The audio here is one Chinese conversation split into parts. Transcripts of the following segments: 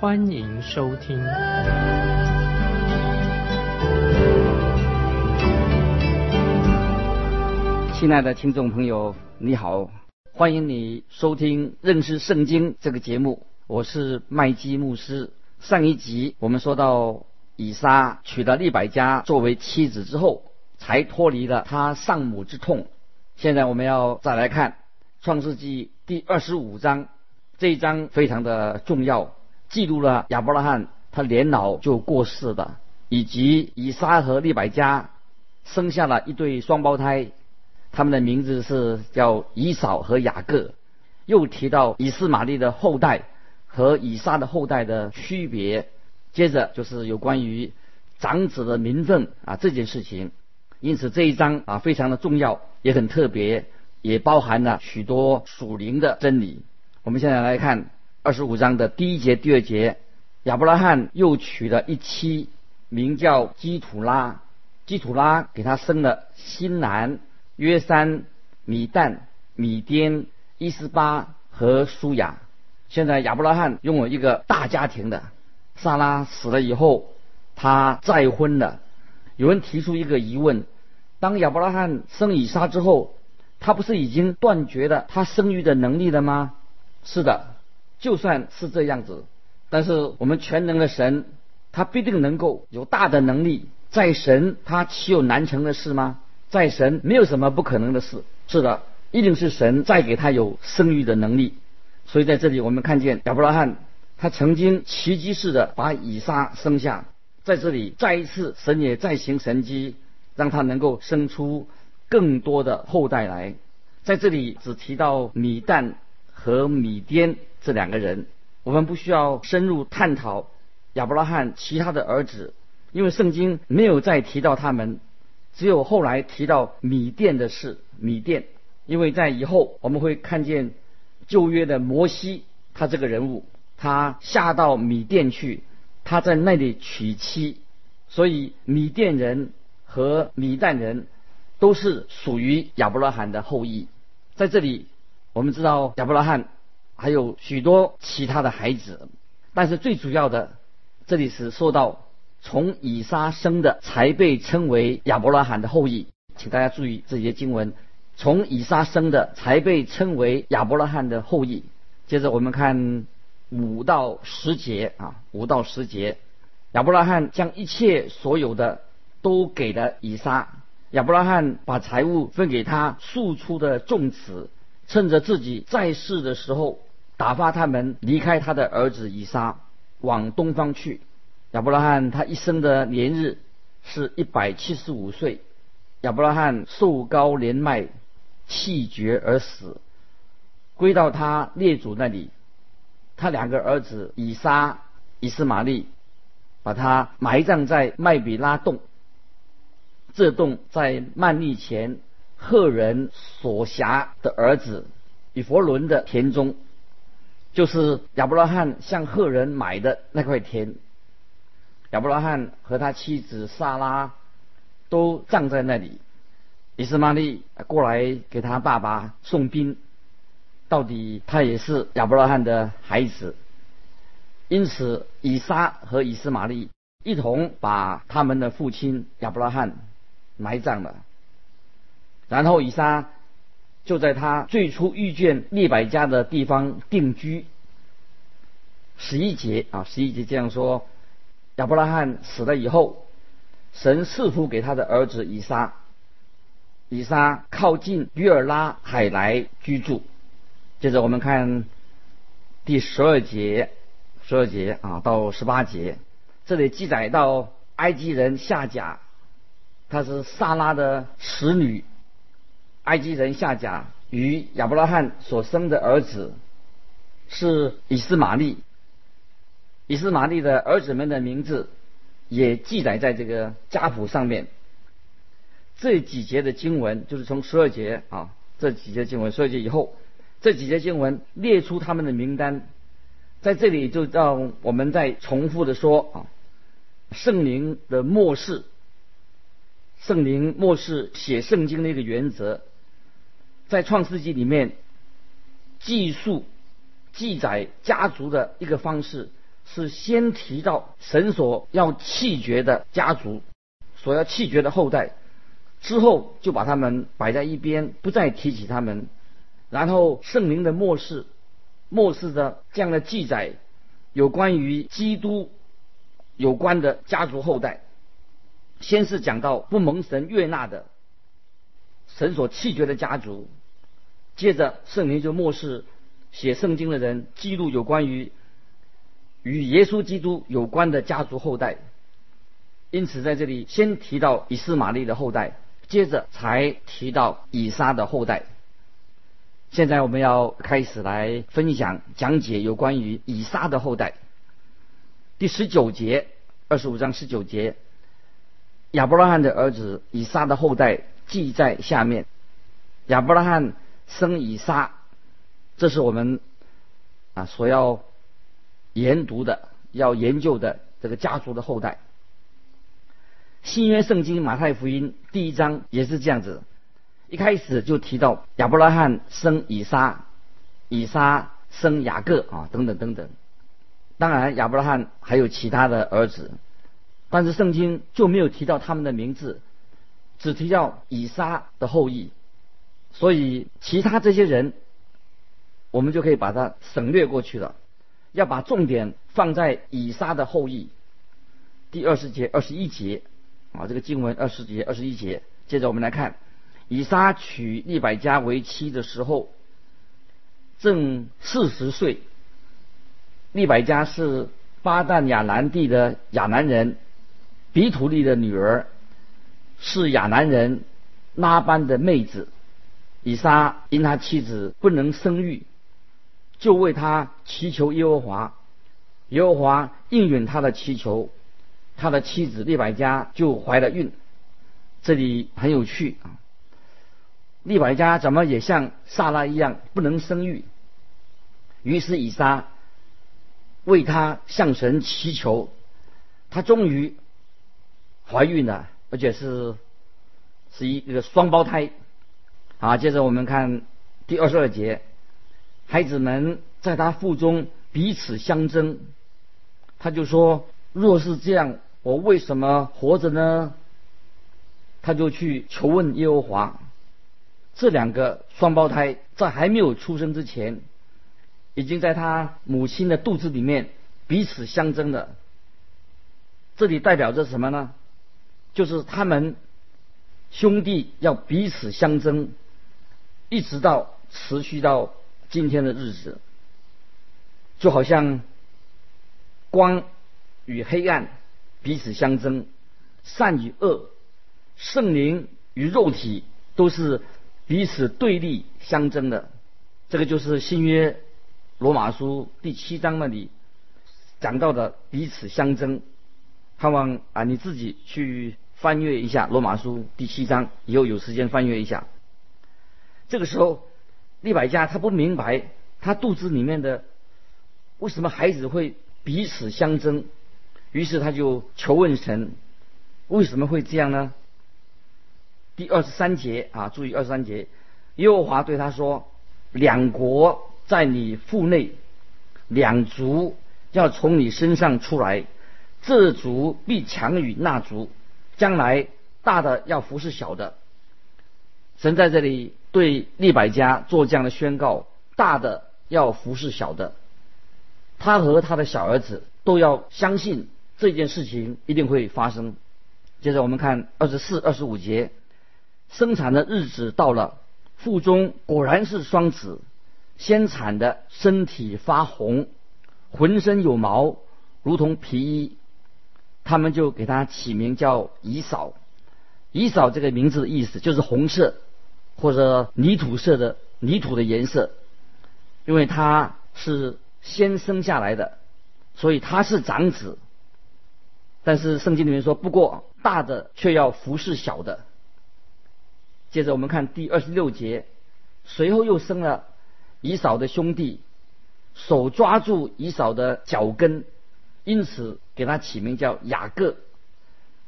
欢迎收听。亲爱的听众朋友，你好，欢迎你收听认识圣经这个节目，我是麦基牧师。上一集我们说到以撒娶了利百加作为妻子之后。才脱离了他丧母之痛。现在我们要再来看《创世纪》第二十五章，这一章非常的重要，记录了亚伯拉罕他年老就过世的，以及以撒和利百加生下了一对双胞胎，他们的名字是叫以扫和雅各。又提到以斯玛利的后代和以撒的后代的区别。接着就是有关于长子的名分啊这件事情。因此这一章啊非常的重要，也很特别，也包含了许多属灵的真理。我们现在来看二十五章的第一节、第二节。亚伯拉罕又娶了一妻，名叫基土拉。基土拉给他生了新兰、约山、米旦、米颠、伊斯巴和舒雅。现在亚伯拉罕拥有一个大家庭的。萨拉死了以后，他再婚了。有人提出一个疑问：当亚伯拉罕生以撒之后，他不是已经断绝了他生育的能力了吗？是的，就算是这样子，但是我们全能的神，他必定能够有大的能力。在神，他岂有难成的事吗？在神，没有什么不可能的事。是的，一定是神再给他有生育的能力。所以在这里，我们看见亚伯拉罕，他曾经奇迹式的把以撒生下。在这里，再一次，神也再行神迹，让他能够生出更多的后代来。在这里，只提到米旦和米颠这两个人，我们不需要深入探讨亚伯拉罕其他的儿子，因为圣经没有再提到他们，只有后来提到米甸的事。米甸，因为在以后我们会看见旧约的摩西，他这个人物，他下到米甸去。他在那里娶妻，所以米甸人和米旦人都是属于亚伯拉罕的后裔。在这里，我们知道亚伯拉罕还有许多其他的孩子，但是最主要的，这里是说到从以撒生的才被称为亚伯拉罕的后裔。请大家注意这些经文：从以撒生的才被称为亚伯拉罕的后裔。接着我们看。五到十节啊，五到十节，亚伯拉罕将一切所有的都给了以撒。亚伯拉罕把财物分给他庶出的众子，趁着自己在世的时候，打发他们离开他的儿子以撒，往东方去。亚伯拉罕他一生的年日是一百七十五岁。亚伯拉罕寿高年迈，气绝而死，归到他列祖那里。他两个儿子以撒、以斯玛利，把他埋葬在麦比拉洞。这洞在曼利前赫人所辖的儿子以弗伦的田中，就是亚伯拉罕向赫人买的那块田。亚伯拉罕和他妻子萨拉都葬在那里。以斯玛利过来给他爸爸送宾。到底他也是亚伯拉罕的孩子，因此以撒和以斯玛利一同把他们的父亲亚伯拉罕埋葬了。然后以撒就在他最初遇见利百加的地方定居。十一节啊，十一节这样说：亚伯拉罕死了以后，神赐福给他的儿子以撒。以撒靠近约尔拉海来居住。接着我们看第十二节，十二节啊到十八节，这里记载到埃及人夏甲，他是萨拉的使女。埃及人夏甲与亚伯拉罕所生的儿子是以斯玛利。以斯玛利的儿子们的名字也记载在这个家谱上面。这几节的经文就是从十二节啊，这几节经文十二节以后，这几节经文列出他们的名单，在这里就让我们再重复的说啊，圣灵的末世，圣灵末世写圣经的一个原则，在创世纪里面记述记载家族的一个方式，是先提到神所要弃绝的家族，所要弃绝的后代。之后就把他们摆在一边，不再提起他们。然后圣灵的末世，末世的这样的记载，有关于基督有关的家族后代。先是讲到不蒙神悦纳的神所弃绝的家族，接着圣灵就末世写圣经的人记录有关于与耶稣基督有关的家族后代。因此在这里先提到以斯玛利的后代。接着才提到以撒的后代。现在我们要开始来分享讲解有关于以撒的后代。第十九节，二十五章十九节，亚伯拉罕的儿子以撒的后代记在下面。亚伯拉罕生以撒，这是我们啊所要研读的、要研究的这个家族的后代。新约圣经马太福音第一章也是这样子，一开始就提到亚伯拉罕生以撒，以撒生雅各啊，等等等等。当然亚伯拉罕还有其他的儿子，但是圣经就没有提到他们的名字，只提到以撒的后裔。所以其他这些人，我们就可以把它省略过去了，要把重点放在以撒的后裔。第二十节、二十一节。啊，这个经文二十节、二十一节，接着我们来看，以撒娶利百加为妻的时候，正四十岁。利百加是巴旦亚兰地的亚南人，比土利的女儿，是亚南人拉班的妹子。以撒因他妻子不能生育，就为他祈求耶和华，耶和华应允他的祈求。他的妻子利百加就怀了孕，这里很有趣啊。利百加怎么也像萨拉一样不能生育？于是以撒为他向神祈求，他终于怀孕了，而且是是一个双胞胎。好，接着我们看第二十二节，孩子们在他腹中彼此相争，他就说：若是这样。我为什么活着呢？他就去求问耶和华。这两个双胞胎在还没有出生之前，已经在他母亲的肚子里面彼此相争了。这里代表着什么呢？就是他们兄弟要彼此相争，一直到持续到今天的日子，就好像光与黑暗。彼此相争，善与恶，圣灵与肉体都是彼此对立相争的。这个就是新约罗马书第七章那里讲到的彼此相争。盼望啊，你自己去翻阅一下罗马书第七章，以后有时间翻阅一下。这个时候，利百加他不明白他肚子里面的为什么孩子会彼此相争。于是他就求问神，为什么会这样呢？第二十三节啊，注意二十三节，耶和华对他说：“两国在你腹内，两族要从你身上出来，这族必强于那族，将来大的要服侍小的。”神在这里对利百加做这样的宣告：大的要服侍小的，他和他的小儿子都要相信。这件事情一定会发生。接着我们看二十四、二十五节，生产的日子到了，腹中果然是双子，先产的身体发红，浑身有毛，如同皮衣。他们就给他起名叫以扫。以扫这个名字的意思就是红色或者泥土色的泥土的颜色，因为他是先生下来的，所以他是长子。但是圣经里面说，不过大的却要服侍小的。接着我们看第二十六节，随后又生了以扫的兄弟，手抓住以扫的脚跟，因此给他起名叫雅各。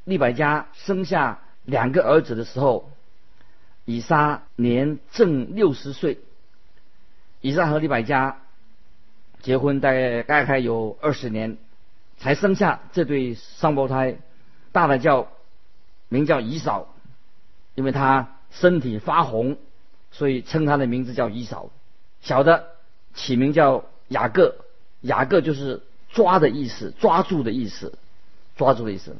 利百加生下两个儿子的时候，以撒年正六十岁。以撒和利百加结婚大概大概有二十年。才生下这对双胞胎，大的叫名叫以扫，因为他身体发红，所以称他的名字叫以扫。小的起名叫雅各，雅各就是抓的意思，抓住的意思，抓住的意思。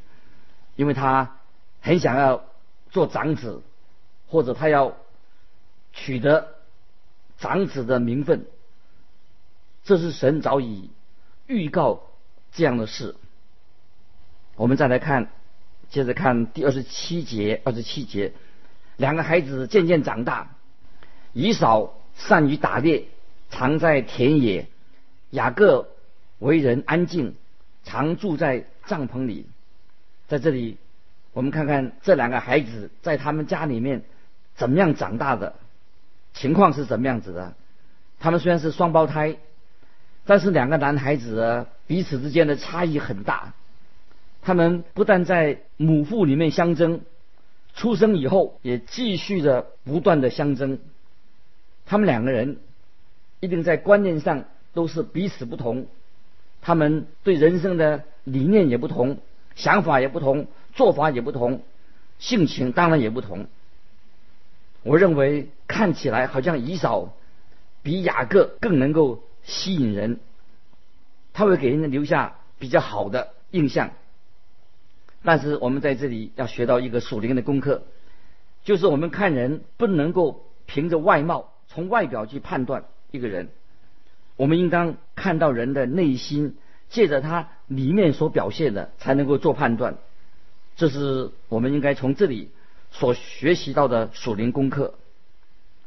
因为他很想要做长子，或者他要取得长子的名分，这是神早已预告。这样的事，我们再来看，接着看第二十七节。二十七节，两个孩子渐渐长大，以扫善于打猎，常在田野；雅各为人安静，常住在帐篷里。在这里，我们看看这两个孩子在他们家里面怎么样长大的，情况是怎么样子的。他们虽然是双胞胎。但是两个男孩子彼此之间的差异很大，他们不但在母腹里面相争，出生以后也继续的不断的相争。他们两个人一定在观念上都是彼此不同，他们对人生的理念也不同，想法也不同，做法也不同，性情当然也不同。我认为看起来好像以扫比雅各更能够。吸引人，他会给人留下比较好的印象。但是我们在这里要学到一个属灵的功课，就是我们看人不能够凭着外貌，从外表去判断一个人。我们应当看到人的内心，借着他里面所表现的，才能够做判断。这是我们应该从这里所学习到的属灵功课。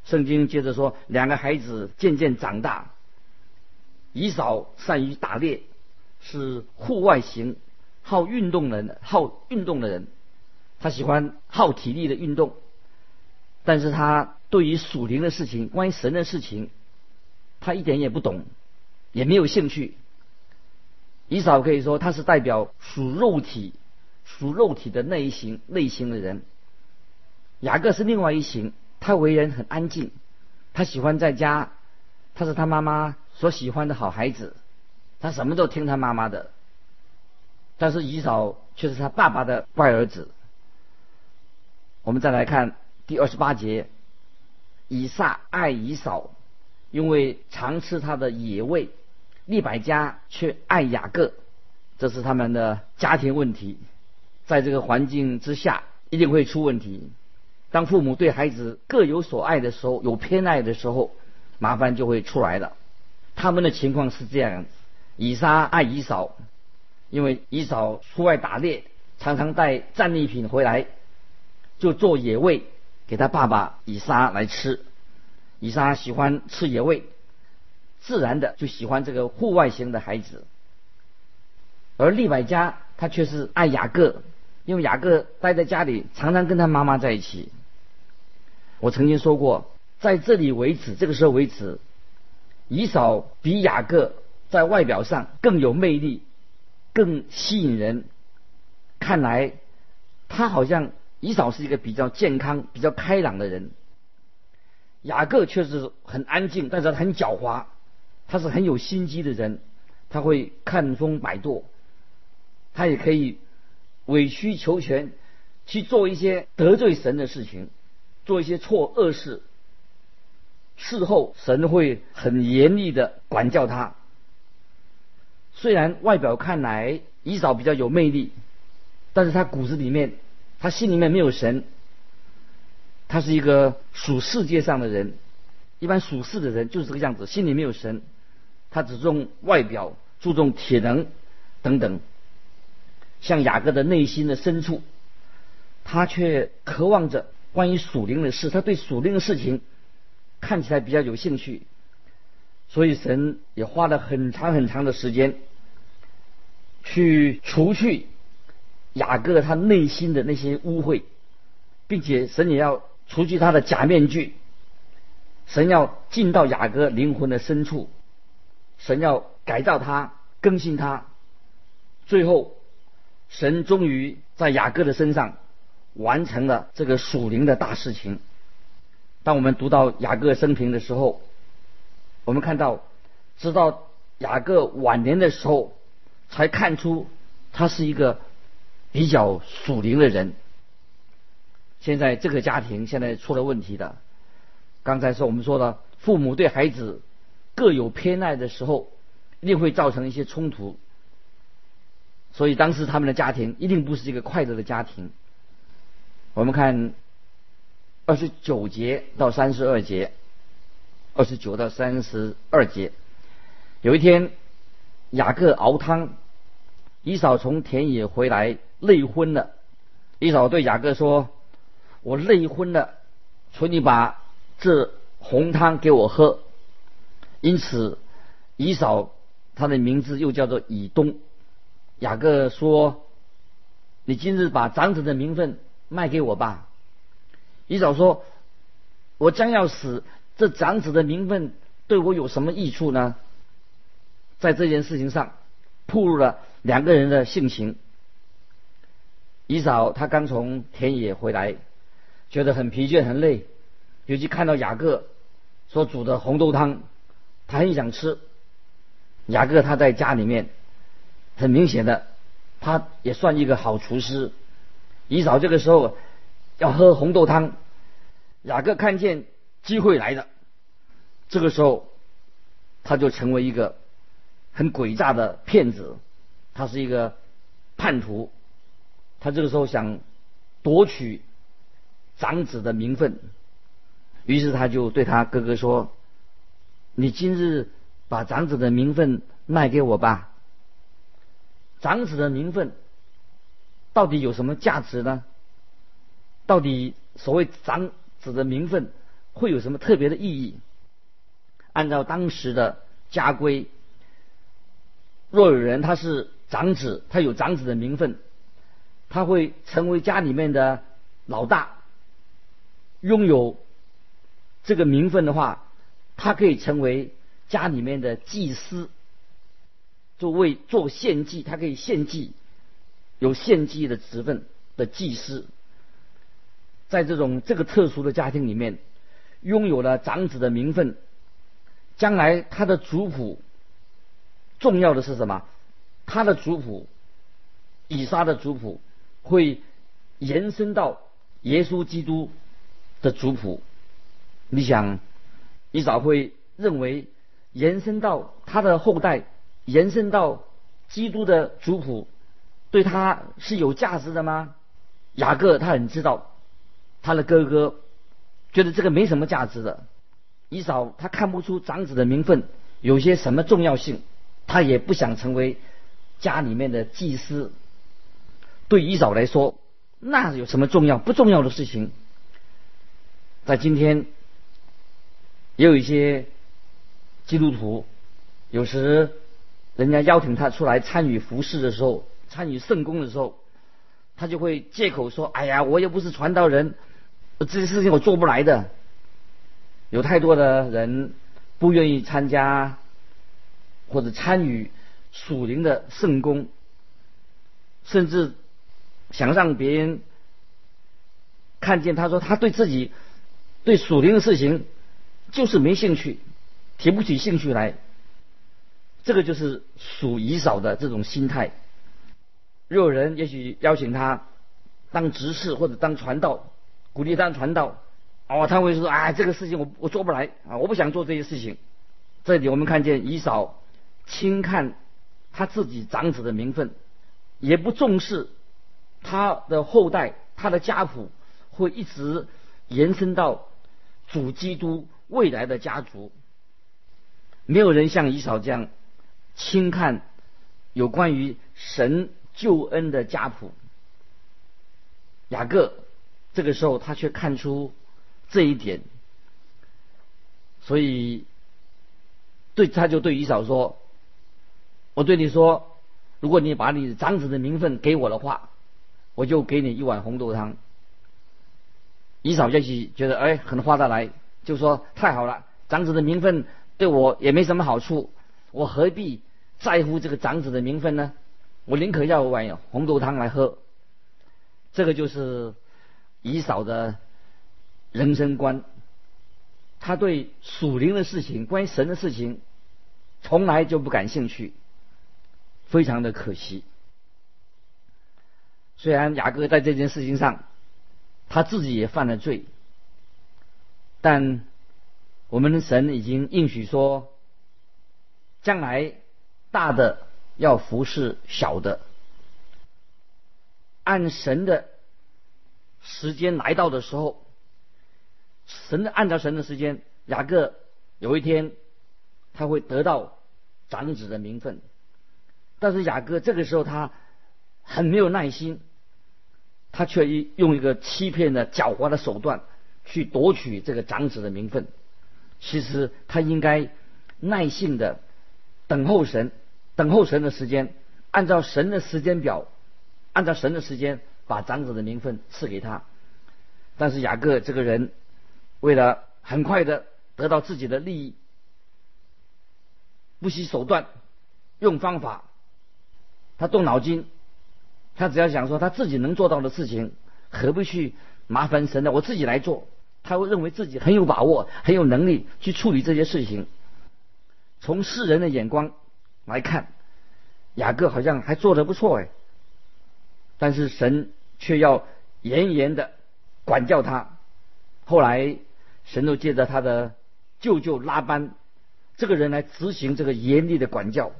圣经接着说，两个孩子渐渐长大。以扫善于打猎，是户外型、好运动人、好运动的人。他喜欢耗体力的运动，但是他对于属灵的事情、关于神的事情，他一点也不懂，也没有兴趣。以扫可以说他是代表属肉体、属肉体的那一型类型的人。雅各是另外一型，他为人很安静，他喜欢在家，他是他妈妈。所喜欢的好孩子，他什么都听他妈妈的。但是以扫却是他爸爸的乖儿子。我们再来看第二十八节，以撒爱以扫，因为常吃他的野味；利百加却爱雅各，这是他们的家庭问题。在这个环境之下，一定会出问题。当父母对孩子各有所爱的时候，有偏爱的时候，麻烦就会出来了。他们的情况是这样：以撒爱以扫，因为以扫出外打猎，常常带战利品回来，就做野味给他爸爸以撒来吃。以撒喜欢吃野味，自然的就喜欢这个户外型的孩子。而利百加他却是爱雅各，因为雅各待在家里，常常跟他妈妈在一起。我曾经说过，在这里为止，这个时候为止。以扫比雅各在外表上更有魅力，更吸引人。看来他好像以扫是一个比较健康、比较开朗的人。雅各却是很安静，但是他很狡猾。他是很有心机的人，他会看风摆舵，他也可以委曲求全，去做一些得罪神的事情，做一些错恶事。事后神会很严厉的管教他。虽然外表看来以扫比较有魅力，但是他骨子里面，他心里面没有神。他是一个属世界上的人，一般属世的人就是这个样子，心里没有神。他只重外表，注重体能等等。像雅各的内心的深处，他却渴望着关于属灵的事，他对属灵的事情。看起来比较有兴趣，所以神也花了很长很长的时间，去除去雅各他内心的那些污秽，并且神也要除去他的假面具。神要进到雅各灵魂的深处，神要改造他、更新他，最后，神终于在雅各的身上完成了这个属灵的大事情。当我们读到雅各生平的时候，我们看到，直到雅各晚年的时候，才看出他是一个比较属灵的人。现在这个家庭现在出了问题的。刚才是我们说的，父母对孩子各有偏爱的时候，一定会造成一些冲突。所以当时他们的家庭一定不是一个快乐的家庭。我们看二十九节到三十二节，二十九到三十二节，有一天雅各熬汤，以扫从田野回来累昏了。以扫对雅各说：“我累昏了，求你把。”这红汤给我喝，因此以扫他的名字又叫做以东。雅各说：“你今日把长子的名分卖给我吧。”以扫说：“我将要死，这长子的名分对我有什么益处呢？”在这件事情上，暴露了两个人的性情。以扫他刚从田野回来，觉得很疲倦很累。尤其看到雅各所煮的红豆汤，他很想吃。雅各他在家里面，很明显的，他也算一个好厨师。以扫这个时候要喝红豆汤，雅各看见机会来了，这个时候他就成为一个很诡诈的骗子，他是一个叛徒，他这个时候想夺取长子的名分。于是他就对他哥哥说：“你今日把长子的名分卖给我吧。长子的名分到底有什么价值呢？到底所谓长子的名分会有什么特别的意义？按照当时的家规，若有人他是长子，他有长子的名分，他会成为家里面的老大，拥有。”这个名分的话，他可以成为家里面的祭司，就为做献祭，他可以献祭，有献祭的职分的祭司，在这种这个特殊的家庭里面，拥有了长子的名分，将来他的族谱重要的是什么？他的族谱，以撒的族谱会延伸到耶稣基督的族谱。你想，你早会认为延伸到他的后代，延伸到基督的族谱，对他是有价值的吗？雅各他很知道，他的哥哥觉得这个没什么价值的。以扫他看不出长子的名分有些什么重要性，他也不想成为家里面的祭司。对以扫来说，那有什么重要不重要的事情？在今天。也有一些基督徒，有时人家邀请他出来参与服饰的时候，参与圣公的时候，他就会借口说：“哎呀，我又不是传道人，这些事情我做不来的。”有太多的人不愿意参加或者参与属灵的圣公，甚至想让别人看见他说他对自己对属灵的事情。就是没兴趣，提不起兴趣来，这个就是属以少的这种心态。若有人也许邀请他当执事或者当传道，鼓励当传道，哦，他会说：“啊，这个事情我我做不来啊，我不想做这些事情。”这里我们看见以少轻看他自己长子的名分，也不重视他的后代，他的家谱会一直延伸到主基督。未来的家族，没有人像以扫这样轻看有关于神救恩的家谱。雅各这个时候他却看出这一点，所以对他就对以扫说：“我对你说，如果你把你长子的名分给我的话，我就给你一碗红豆汤。以扫就去觉得哎很划得来，就说太好了，长子的名分对我也没什么好处，我何必在乎这个长子的名分呢？我宁可要碗红豆汤来喝。这个就是以扫的人生观，他对属灵的事情、关于神的事情，从来就不感兴趣，非常的可惜。虽然雅各在这件事情上，他自己也犯了罪，但我们的神已经应许说，将来大的要服侍小的。按神的时间来到的时候，神的按照神的时间，雅各有一天他会得到长子的名分，但是雅各这个时候他很没有耐心，他却一用一个欺骗的狡猾的手段去夺取这个长子的名分。其实他应该耐心的等候神，等候神的时间，按照神的时间表。按照神的时间，把长子的名分赐给他。但是雅各这个人，为了很快的得到自己的利益，不惜手段，用方法，他动脑筋，他只要想说他自己能做到的事情，何必去麻烦神呢？我自己来做。他会认为自己很有把握，很有能力去处理这些事情。从世人的眼光来看，雅各好像还做得不错哎。但是神却要严严的管教他。后来神都借着他的舅舅拉班这个人来执行这个严厉的管教。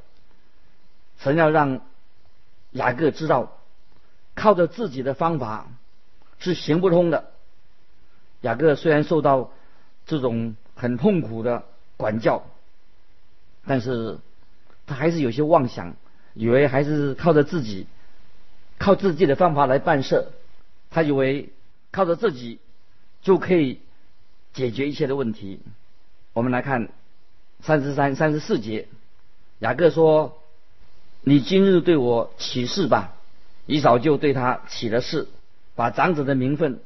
神要让雅各知道，靠着自己的方法是行不通的。雅各虽然受到这种很痛苦的管教，但是他还是有些妄想，以为还是靠着自己。靠自己的方法来办事，他以为靠着自己就可以解决一切的问题。我们来看三十三、三十四节，雅各说：“你今日对我起誓吧。”以扫就对他起了誓，把长子的名分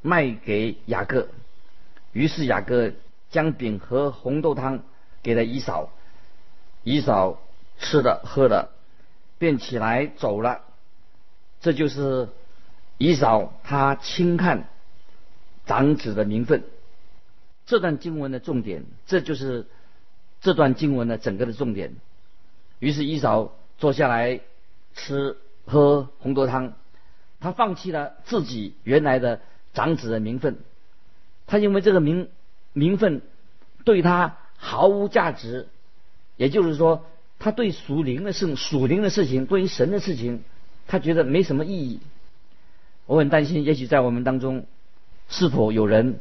卖给雅各。于是雅各将饼和红豆汤给了以扫，以扫吃的喝的，便起来走了。这就是以扫他轻看长子的名分。这段经文的重点，这就是这段经文的整个的重点。于是以扫坐下来吃喝红豆汤，他放弃了自己原来的长子的名分。他因为这个名名分对他毫无价值，也就是说，他对属灵的事、属灵的事情，对于神的事情。他觉得没什么意义，我很担心，也许在我们当中，是否有人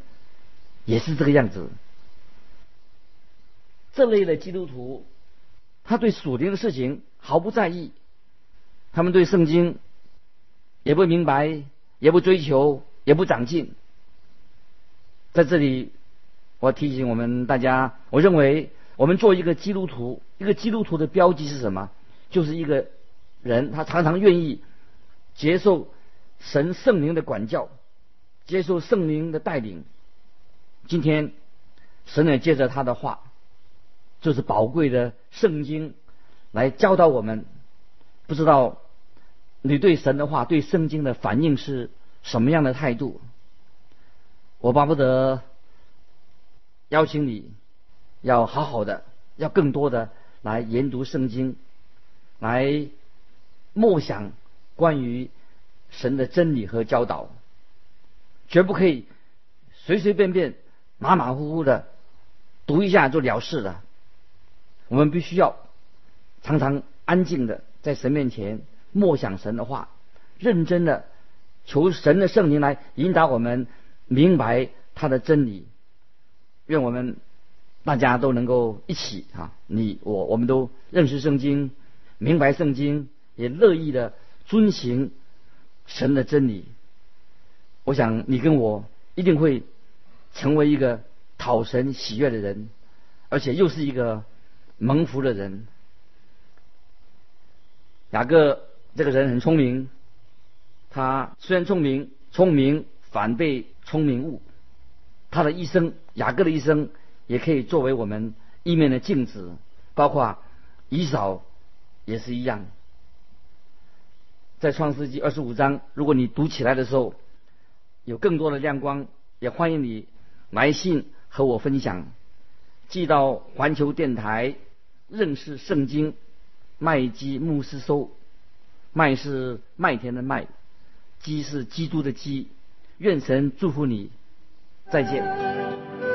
也是这个样子？这类的基督徒，他对属灵的事情毫不在意，他们对圣经也不明白，也不追求，也不长进。在这里，我提醒我们大家，我认为我们做一个基督徒，一个基督徒的标记是什么？就是一个。人他常常愿意接受神圣灵的管教，接受圣灵的带领。今天神也借着他的话，就是宝贵的圣经来教导我们。不知道你对神的话、对圣经的反应是什么样的态度？我巴不得邀请你，要好好的，要更多的来研读圣经，来。默想关于神的真理和教导，绝不可以随随便便、马马虎虎的读一下就了事了。我们必须要常常安静的在神面前默想神的话，认真的求神的圣灵来引导我们明白他的真理。愿我们大家都能够一起啊，你我我们都认识圣经，明白圣经。也乐意的遵行神的真理。我想你跟我一定会成为一个讨神喜悦的人，而且又是一个蒙福的人。雅各这个人很聪明，他虽然聪明，聪明反被聪明误。他的一生，雅各的一生，也可以作为我们一面的镜子，包括以扫也是一样。在创世纪二十五章，如果你读起来的时候有更多的亮光，也欢迎你来信和我分享，寄到环球电台认识圣经麦基牧师收。麦是麦田的麦，基是基督的基。愿神祝福你，再见。